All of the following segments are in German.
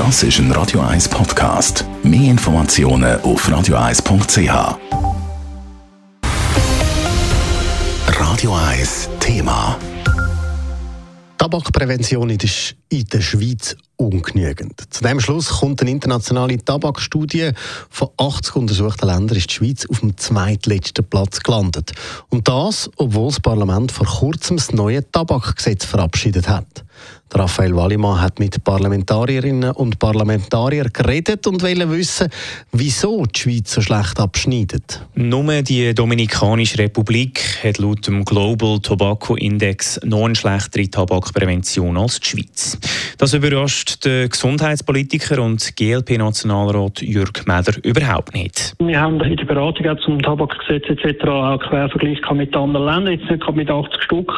Das ist ein Radio 1 Podcast. Mehr Informationen auf radio1.ch. Radio 1 Thema. Tabakprävention ist in der Schweiz ungenügend. Zu dem Schluss kommt eine internationale Tabakstudie. Von 80 untersuchten Ländern ist die Schweiz auf dem zweitletzten Platz gelandet. Und das, obwohl das Parlament vor kurzem das neue Tabakgesetz verabschiedet hat. Raphael Wallimann hat mit Parlamentarierinnen und Parlamentariern geredet und wollte wissen, wieso die Schweiz so schlecht abschneidet. Nur die Dominikanische Republik hat laut dem Global Tobacco Index noch eine schlechtere Tabakprävention als die Schweiz. Das überrascht den Gesundheitspolitiker und GLP-Nationalrat Jürg Meder überhaupt nicht. Wir haben in der Beratung zum Tabakgesetz etc. auch Quervergleich mit anderen Ländern, jetzt nicht mit 80 Stück,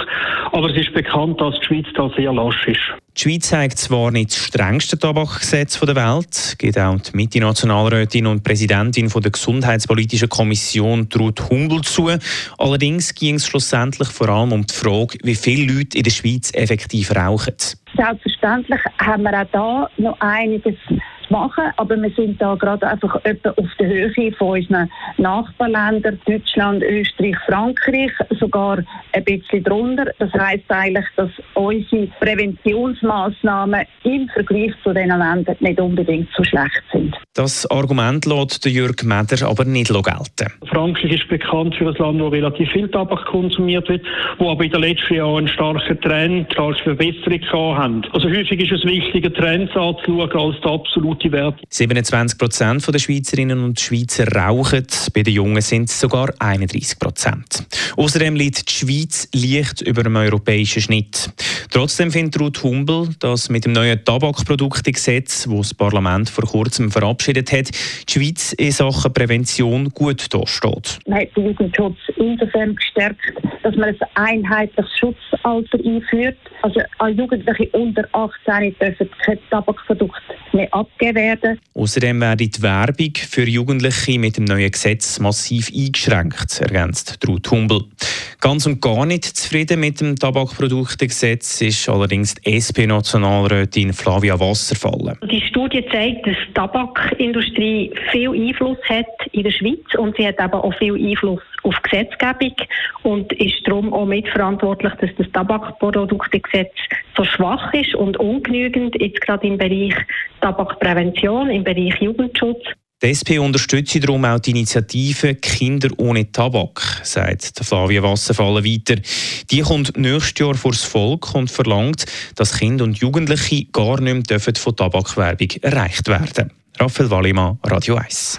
aber es ist bekannt, dass die Schweiz da sehr lasch ist. Die Schweiz zeigt zwar nicht das strengste Tabakgesetz der Welt, geht auch die Mitte-Nationalrätin und Präsidentin der Gesundheitspolitischen Kommission Ruth Humbel zu. Allerdings ging es schlussendlich vor allem um die Frage, wie viele Leute in der Schweiz effektiv rauchen. Selbstverständlich haben wir auch da noch einiges machen, aber wir sind da gerade einfach etwa auf der Höhe von unseren Nachbarländern, Deutschland, Österreich, Frankreich, sogar ein bisschen drunter. Das heißt eigentlich, dass unsere Präventionsmaßnahmen im Vergleich zu diesen Ländern nicht unbedingt so schlecht sind. Das Argument lässt Jürg Meder aber nicht gelten. Frankreich ist bekannt für ein Land, wo relativ viel Tabak konsumiert wird, wo aber in den letzten Jahren einen starken Trend, starke Verbesserung haben. Also häufig ist es wichtiger, Trends anzuschauen, als die absolute Wert. 27 Prozent der Schweizerinnen und Schweizer rauchen, bei den Jungen sind es sogar 31 Prozent. Außerdem liegt die Schweiz leicht über dem europäischen Schnitt. Trotzdem findet Ruth Humbel, dass mit dem neuen Tabakproduktegesetz, das das Parlament vor kurzem verabschiedet hat, die Schweiz in Sachen Prävention gut dasteht. Man hat den Jugendschutz insofern gestärkt, dass man ein einheitliches Schutzalter einführt. Also Jugendliche unter 18 dürfen keine Tabakprodukte mehr abgegeben werden. Außerdem werde die Werbung für Jugendliche mit dem neuen Gesetz massiv eingeschränkt, ergänzt Ruth Humbel. Ganz und gar nicht zufrieden mit dem Tabakproduktegesetz ist allerdings die SP-Nationalrätin Flavia Wasserfallen. Die Studie zeigt, dass die Tabakindustrie viel Einfluss hat in der Schweiz und sie hat aber auch viel Einfluss auf Gesetzgebung und ist darum auch mitverantwortlich, dass das Tabakproduktegesetz so schwach ist und ungenügend, jetzt gerade im Bereich Tabakprävention, im Bereich Jugendschutz. Die SP unterstützt darum auch die Initiative Kinder ohne Tabak, sagt Flavia Wasserfallen weiter. Die kommt nächstes Jahr vor das Volk und verlangt, dass Kinder und Jugendliche gar nicht mehr von Tabakwerbung erreicht werden. Raphael Wallimann, Radio 1.